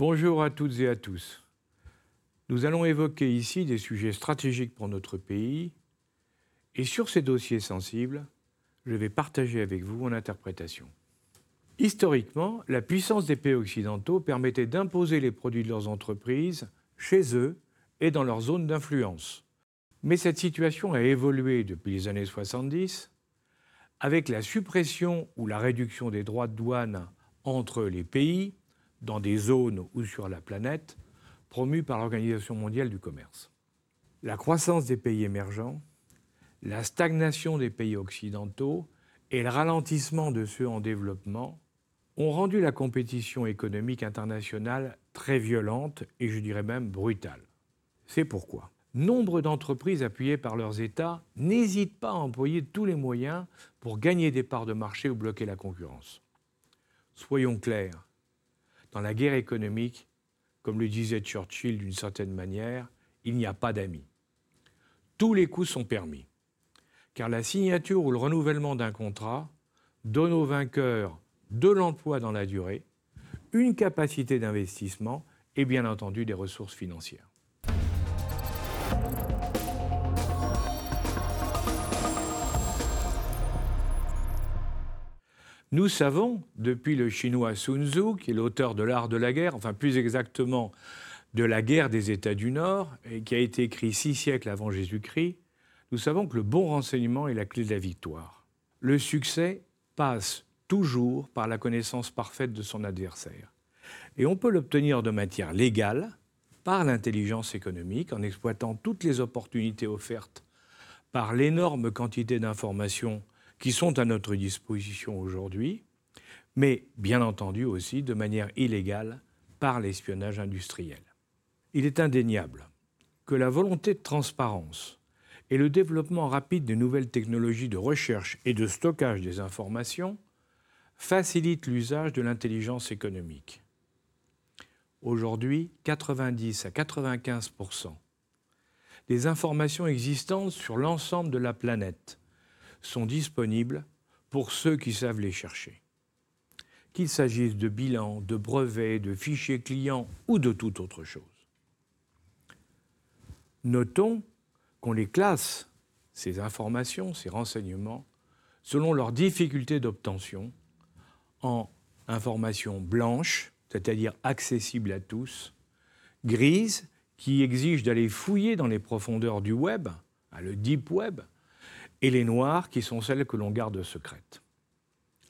Bonjour à toutes et à tous. Nous allons évoquer ici des sujets stratégiques pour notre pays et sur ces dossiers sensibles, je vais partager avec vous mon interprétation. Historiquement, la puissance des pays occidentaux permettait d'imposer les produits de leurs entreprises chez eux et dans leur zone d'influence. Mais cette situation a évolué depuis les années 70 avec la suppression ou la réduction des droits de douane entre les pays dans des zones ou sur la planète promues par l'Organisation mondiale du commerce. La croissance des pays émergents, la stagnation des pays occidentaux et le ralentissement de ceux en développement ont rendu la compétition économique internationale très violente et je dirais même brutale. C'est pourquoi nombre d'entreprises appuyées par leurs États n'hésitent pas à employer tous les moyens pour gagner des parts de marché ou bloquer la concurrence. Soyons clairs, dans la guerre économique, comme le disait Churchill d'une certaine manière, il n'y a pas d'amis. Tous les coups sont permis, car la signature ou le renouvellement d'un contrat donne aux vainqueurs de l'emploi dans la durée, une capacité d'investissement et bien entendu des ressources financières. Nous savons, depuis le chinois Sun Tzu, qui est l'auteur de l'art de la guerre, enfin plus exactement de la guerre des États du Nord, et qui a été écrit six siècles avant Jésus-Christ, nous savons que le bon renseignement est la clé de la victoire. Le succès passe toujours par la connaissance parfaite de son adversaire. Et on peut l'obtenir de matière légale, par l'intelligence économique, en exploitant toutes les opportunités offertes par l'énorme quantité d'informations qui sont à notre disposition aujourd'hui, mais bien entendu aussi de manière illégale par l'espionnage industriel. Il est indéniable que la volonté de transparence et le développement rapide de nouvelles technologies de recherche et de stockage des informations facilitent l'usage de l'intelligence économique. Aujourd'hui, 90 à 95% des informations existantes sur l'ensemble de la planète sont disponibles pour ceux qui savent les chercher. Qu'il s'agisse de bilans, de brevets, de fichiers clients ou de toute autre chose. Notons qu'on les classe, ces informations, ces renseignements, selon leur difficulté d'obtention, en informations blanches, c'est-à-dire accessibles à tous, grises, qui exigent d'aller fouiller dans les profondeurs du web, le deep web, et les noires qui sont celles que l'on garde secrètes.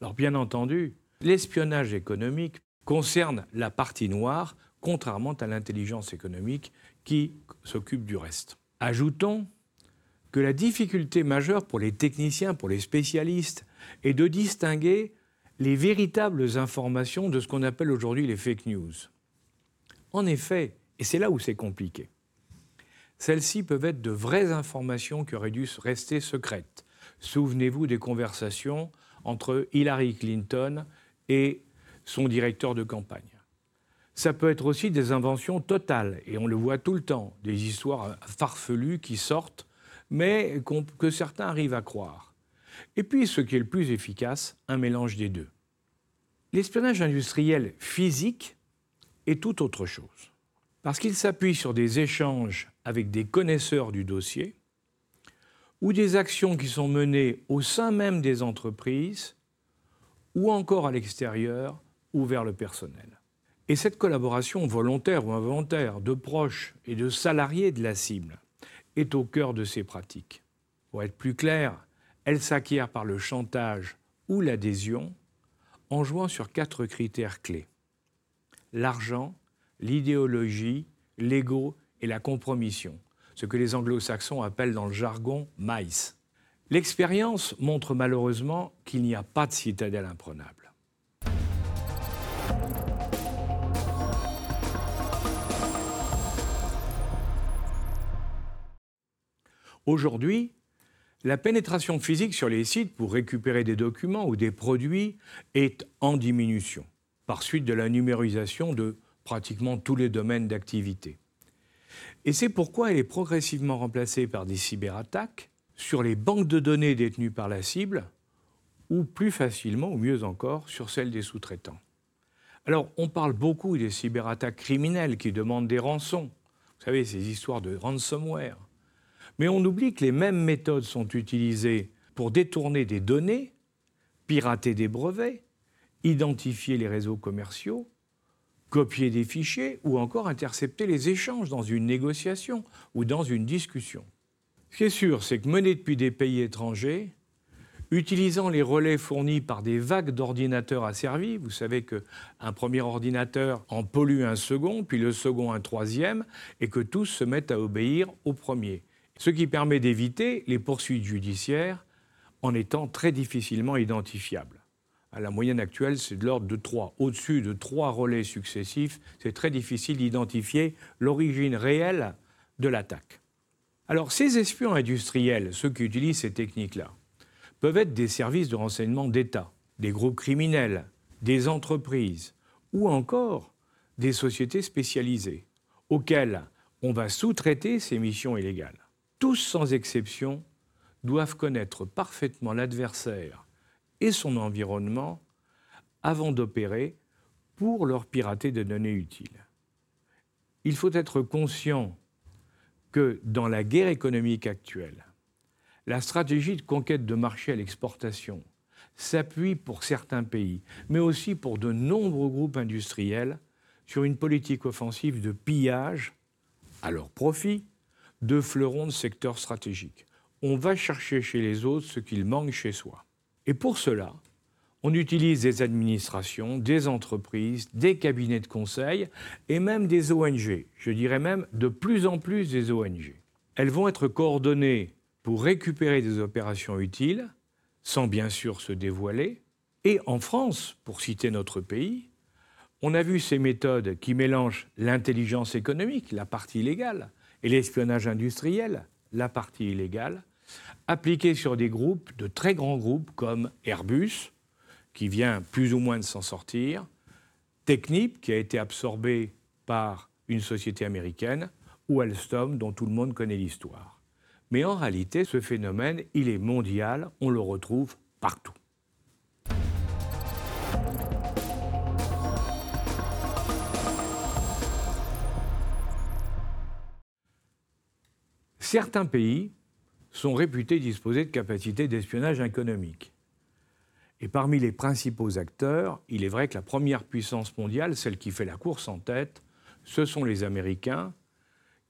Alors bien entendu, l'espionnage économique concerne la partie noire, contrairement à l'intelligence économique qui s'occupe du reste. Ajoutons que la difficulté majeure pour les techniciens, pour les spécialistes, est de distinguer les véritables informations de ce qu'on appelle aujourd'hui les fake news. En effet, et c'est là où c'est compliqué, celles-ci peuvent être de vraies informations qui auraient dû rester secrètes. Souvenez-vous des conversations entre Hillary Clinton et son directeur de campagne. Ça peut être aussi des inventions totales, et on le voit tout le temps, des histoires farfelues qui sortent, mais que certains arrivent à croire. Et puis, ce qui est le plus efficace, un mélange des deux. L'espionnage industriel physique est tout autre chose, parce qu'il s'appuie sur des échanges avec des connaisseurs du dossier ou des actions qui sont menées au sein même des entreprises ou encore à l'extérieur ou vers le personnel. Et cette collaboration volontaire ou involontaire de proches et de salariés de la cible est au cœur de ces pratiques. Pour être plus clair, elle s'acquiert par le chantage ou l'adhésion en jouant sur quatre critères clés. L'argent, l'idéologie, l'ego et la compromission, ce que les anglo-saxons appellent dans le jargon maïs. L'expérience montre malheureusement qu'il n'y a pas de citadelle imprenable. Aujourd'hui, La pénétration physique sur les sites pour récupérer des documents ou des produits est en diminution, par suite de la numérisation de pratiquement tous les domaines d'activité. Et c'est pourquoi elle est progressivement remplacée par des cyberattaques sur les banques de données détenues par la cible, ou plus facilement, ou mieux encore, sur celles des sous-traitants. Alors, on parle beaucoup des cyberattaques criminelles qui demandent des rançons. Vous savez, ces histoires de ransomware. Mais on oublie que les mêmes méthodes sont utilisées pour détourner des données, pirater des brevets, identifier les réseaux commerciaux, copier des fichiers ou encore intercepter les échanges dans une négociation ou dans une discussion. Ce qui est sûr, c'est que mené depuis des pays étrangers, utilisant les relais fournis par des vagues d'ordinateurs asservis. Vous savez qu'un premier ordinateur en pollue un second, puis le second un troisième, et que tous se mettent à obéir au premier. Ce qui permet d'éviter les poursuites judiciaires en étant très difficilement identifiables. À la moyenne actuelle, c'est de l'ordre de 3. Au-dessus de trois relais successifs, c'est très difficile d'identifier l'origine réelle de l'attaque. Alors, ces espions industriels, ceux qui utilisent ces techniques-là, peuvent être des services de renseignement d'État, des groupes criminels, des entreprises ou encore des sociétés spécialisées auxquelles on va sous-traiter ces missions illégales. Tous sans exception doivent connaître parfaitement l'adversaire et son environnement avant d'opérer pour leur pirater des données utiles. Il faut être conscient que dans la guerre économique actuelle, la stratégie de conquête de marché à l'exportation s'appuie pour certains pays, mais aussi pour de nombreux groupes industriels, sur une politique offensive de pillage, à leur profit, de fleurons de secteurs stratégiques. On va chercher chez les autres ce qu'il manque chez soi. Et pour cela, on utilise des administrations, des entreprises, des cabinets de conseil et même des ONG. Je dirais même de plus en plus des ONG. Elles vont être coordonnées pour récupérer des opérations utiles, sans bien sûr se dévoiler. Et en France, pour citer notre pays, on a vu ces méthodes qui mélangent l'intelligence économique, la partie légale, et l'espionnage industriel, la partie illégale, appliquées sur des groupes, de très grands groupes comme Airbus, qui vient plus ou moins de s'en sortir, Technip, qui a été absorbé par une société américaine, ou Alstom, dont tout le monde connaît l'histoire. Mais en réalité, ce phénomène, il est mondial, on le retrouve partout. Certains pays sont réputés disposer de capacités d'espionnage économique. Et parmi les principaux acteurs, il est vrai que la première puissance mondiale, celle qui fait la course en tête, ce sont les Américains,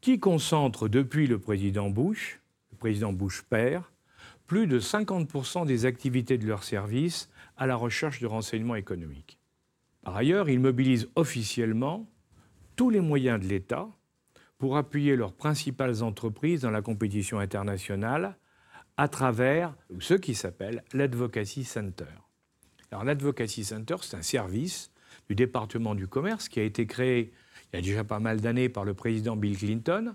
qui concentrent depuis le président Bush président Bush père, plus de 50% des activités de leur service à la recherche de renseignements économiques. Par ailleurs, ils mobilisent officiellement tous les moyens de l'État pour appuyer leurs principales entreprises dans la compétition internationale à travers ce qui s'appelle l'Advocacy Center. L'Advocacy Center, c'est un service du département du commerce qui a été créé il y a déjà pas mal d'années par le président Bill Clinton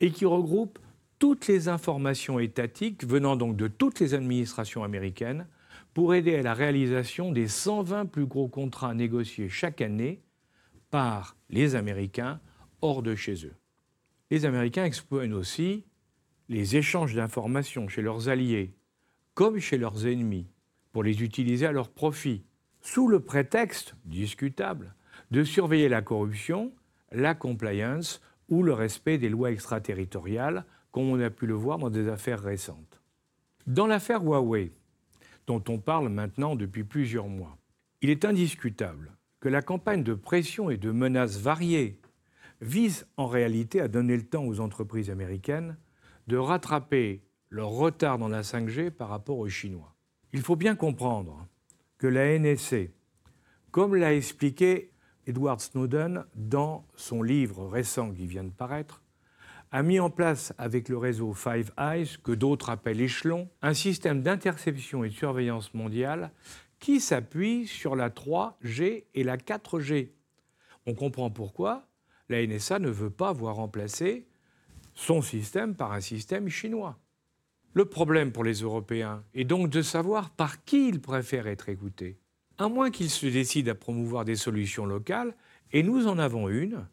et qui regroupe toutes les informations étatiques venant donc de toutes les administrations américaines pour aider à la réalisation des 120 plus gros contrats négociés chaque année par les Américains hors de chez eux. Les Américains exploitent aussi les échanges d'informations chez leurs alliés comme chez leurs ennemis pour les utiliser à leur profit, sous le prétexte discutable de surveiller la corruption, la compliance ou le respect des lois extraterritoriales comme on a pu le voir dans des affaires récentes. Dans l'affaire Huawei, dont on parle maintenant depuis plusieurs mois, il est indiscutable que la campagne de pression et de menaces variées vise en réalité à donner le temps aux entreprises américaines de rattraper leur retard dans la 5G par rapport aux Chinois. Il faut bien comprendre que la NSC, comme l'a expliqué Edward Snowden dans son livre récent qui vient de paraître, a mis en place avec le réseau Five Eyes, que d'autres appellent échelon, un système d'interception et de surveillance mondiale qui s'appuie sur la 3G et la 4G. On comprend pourquoi la NSA ne veut pas voir remplacer son système par un système chinois. Le problème pour les Européens est donc de savoir par qui ils préfèrent être écoutés, à moins qu'ils se décident à promouvoir des solutions locales, et nous en avons une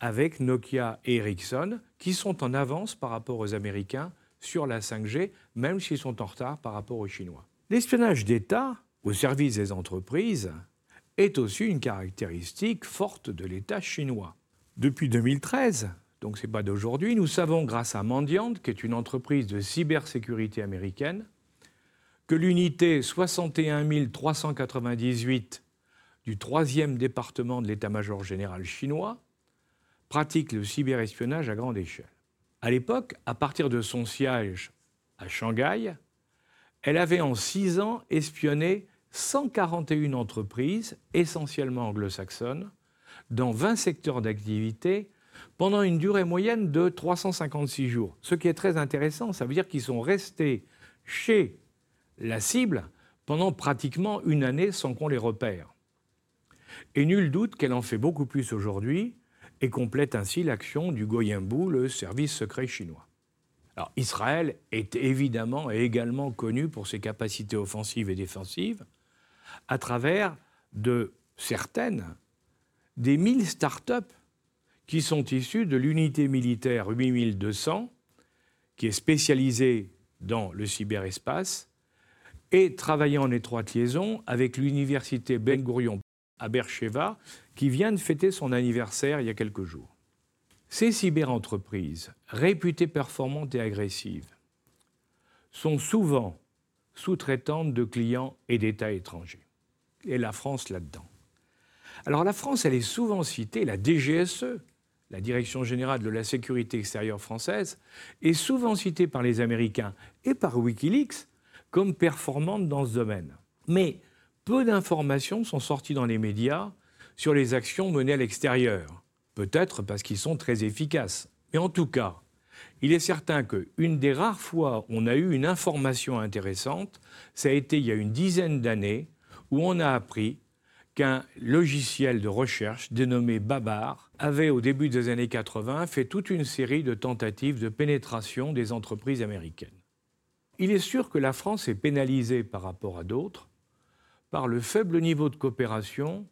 avec Nokia et Ericsson, qui sont en avance par rapport aux Américains sur la 5G, même s'ils sont en retard par rapport aux Chinois. L'espionnage d'État au service des entreprises est aussi une caractéristique forte de l'État chinois. Depuis 2013, donc ce n'est pas d'aujourd'hui, nous savons grâce à Mandiant, qui est une entreprise de cybersécurité américaine, que l'unité 61 398 du 3e département de l'état-major général chinois pratique le cyberespionnage à grande échelle. À l'époque, à partir de son siège à Shanghai, elle avait en six ans espionné 141 entreprises, essentiellement anglo-saxonnes, dans 20 secteurs d'activité, pendant une durée moyenne de 356 jours. Ce qui est très intéressant, ça veut dire qu'ils sont restés chez la cible pendant pratiquement une année sans qu'on les repère. Et nul doute qu'elle en fait beaucoup plus aujourd'hui et complète ainsi l'action du Goyembu, le service secret chinois. Alors, Israël est évidemment et également connu pour ses capacités offensives et défensives, à travers de certaines des 1000 start-up qui sont issues de l'unité militaire 8200, qui est spécialisée dans le cyberespace et travaillant en étroite liaison avec l'université Ben Gurion à Beersheba, qui vient de fêter son anniversaire il y a quelques jours. Ces cyberentreprises, réputées performantes et agressives, sont souvent sous-traitantes de clients et d'États étrangers et la France là-dedans. Alors la France, elle est souvent citée, la DGSE, la Direction générale de la sécurité extérieure française, est souvent citée par les Américains et par Wikileaks comme performante dans ce domaine. Mais peu d'informations sont sorties dans les médias sur les actions menées à l'extérieur. Peut-être parce qu'ils sont très efficaces. Mais en tout cas, il est certain qu'une des rares fois où on a eu une information intéressante, ça a été il y a une dizaine d'années, où on a appris qu'un logiciel de recherche dénommé Babar avait, au début des années 80, fait toute une série de tentatives de pénétration des entreprises américaines. Il est sûr que la France est pénalisée par rapport à d'autres par le faible niveau de coopération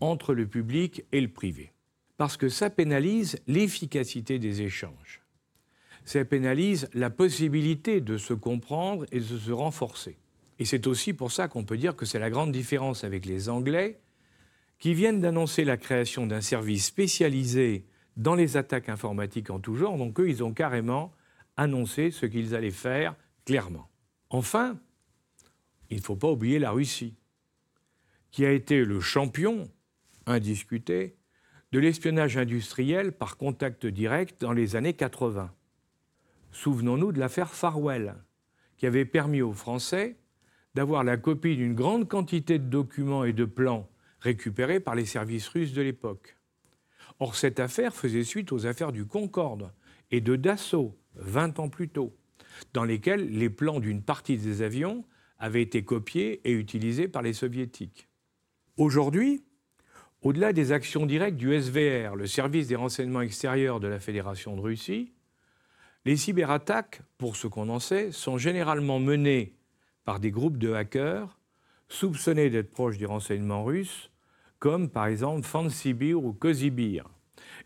entre le public et le privé. Parce que ça pénalise l'efficacité des échanges. Ça pénalise la possibilité de se comprendre et de se renforcer. Et c'est aussi pour ça qu'on peut dire que c'est la grande différence avec les Anglais, qui viennent d'annoncer la création d'un service spécialisé dans les attaques informatiques en tout genre. Donc eux, ils ont carrément annoncé ce qu'ils allaient faire clairement. Enfin, il ne faut pas oublier la Russie, qui a été le champion indiscuté de l'espionnage industriel par contact direct dans les années 80. Souvenons-nous de l'affaire Farwell, qui avait permis aux Français d'avoir la copie d'une grande quantité de documents et de plans récupérés par les services russes de l'époque. Or, cette affaire faisait suite aux affaires du Concorde et de Dassault, 20 ans plus tôt, dans lesquelles les plans d'une partie des avions avaient été copiés et utilisés par les soviétiques. Aujourd'hui, au-delà des actions directes du SVR, le service des renseignements extérieurs de la Fédération de Russie, les cyberattaques, pour ce qu'on en sait, sont généralement menées par des groupes de hackers soupçonnés d'être proches du renseignement russe, comme par exemple Fansibir ou Kozibir.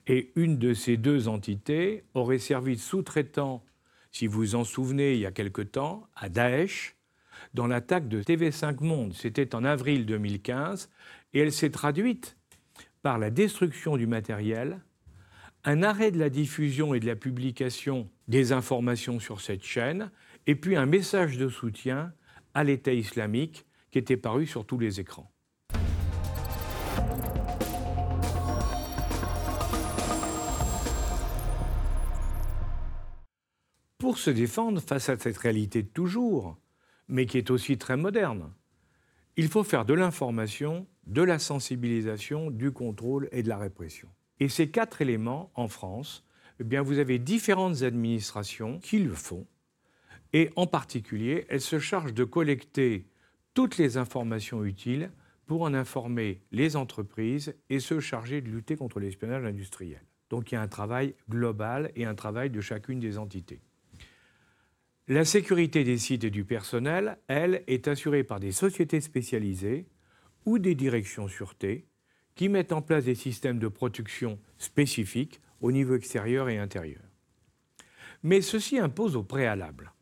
Et une de ces deux entités aurait servi de sous-traitant, si vous vous en souvenez, il y a quelque temps, à Daesh, dans l'attaque de TV5 Monde. C'était en avril 2015, et elle s'est traduite par la destruction du matériel, un arrêt de la diffusion et de la publication des informations sur cette chaîne, et puis un message de soutien à l'État islamique qui était paru sur tous les écrans. Pour se défendre face à cette réalité de toujours, mais qui est aussi très moderne, il faut faire de l'information, de la sensibilisation, du contrôle et de la répression. Et ces quatre éléments, en France, eh bien, vous avez différentes administrations qui le font, et en particulier, elle se charge de collecter toutes les informations utiles pour en informer les entreprises et se charger de lutter contre l'espionnage industriel. Donc il y a un travail global et un travail de chacune des entités. La sécurité des sites et du personnel, elle, est assurée par des sociétés spécialisées ou des directions sûreté qui mettent en place des systèmes de protection spécifiques au niveau extérieur et intérieur. Mais ceci impose au préalable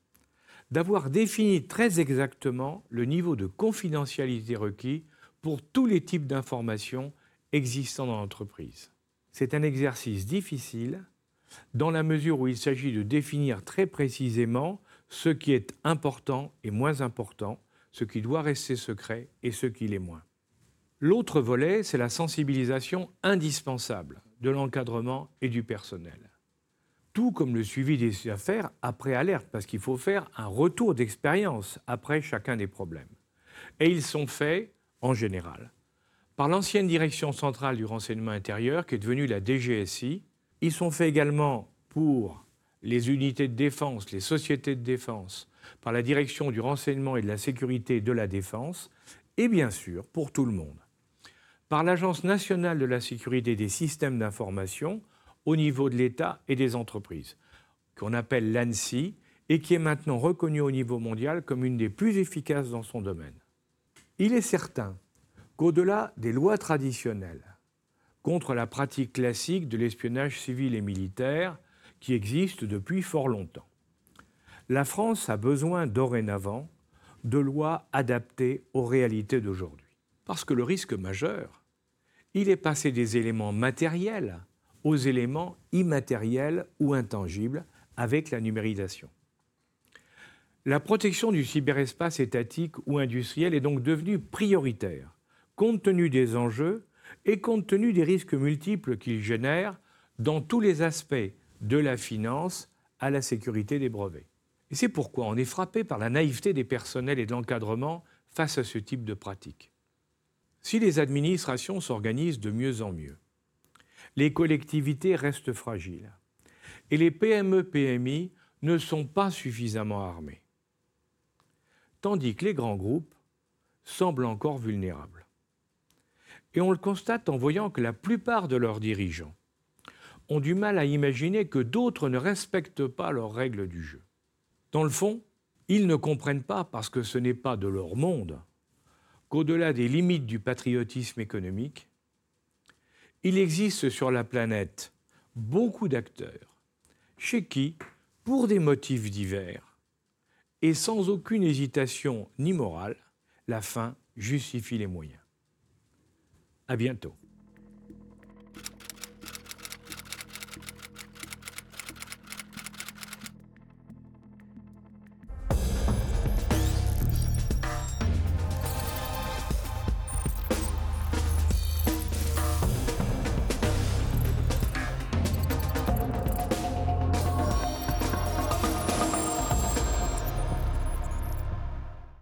d'avoir défini très exactement le niveau de confidentialité requis pour tous les types d'informations existant dans l'entreprise. C'est un exercice difficile dans la mesure où il s'agit de définir très précisément ce qui est important et moins important, ce qui doit rester secret et ce qui l'est moins. L'autre volet, c'est la sensibilisation indispensable de l'encadrement et du personnel. Tout comme le suivi des affaires après alerte, parce qu'il faut faire un retour d'expérience après chacun des problèmes. Et ils sont faits, en général, par l'ancienne direction centrale du renseignement intérieur, qui est devenue la DGSI. Ils sont faits également pour les unités de défense, les sociétés de défense, par la direction du renseignement et de la sécurité de la défense, et bien sûr pour tout le monde, par l'Agence nationale de la sécurité des systèmes d'information au niveau de l'État et des entreprises, qu'on appelle l'ANSI, et qui est maintenant reconnue au niveau mondial comme une des plus efficaces dans son domaine. Il est certain qu'au-delà des lois traditionnelles contre la pratique classique de l'espionnage civil et militaire, qui existe depuis fort longtemps. La France a besoin dorénavant de lois adaptées aux réalités d'aujourd'hui. Parce que le risque majeur, il est passé des éléments matériels aux éléments immatériels ou intangibles avec la numérisation. La protection du cyberespace étatique ou industriel est donc devenue prioritaire, compte tenu des enjeux et compte tenu des risques multiples qu'il génère dans tous les aspects de la finance à la sécurité des brevets. Et c'est pourquoi on est frappé par la naïveté des personnels et de l'encadrement face à ce type de pratique. Si les administrations s'organisent de mieux en mieux, les collectivités restent fragiles et les PME-PMI ne sont pas suffisamment armés, tandis que les grands groupes semblent encore vulnérables. Et on le constate en voyant que la plupart de leurs dirigeants ont du mal à imaginer que d'autres ne respectent pas leurs règles du jeu. Dans le fond, ils ne comprennent pas, parce que ce n'est pas de leur monde, qu'au-delà des limites du patriotisme économique, il existe sur la planète beaucoup d'acteurs chez qui, pour des motifs divers, et sans aucune hésitation ni morale, la fin justifie les moyens. À bientôt.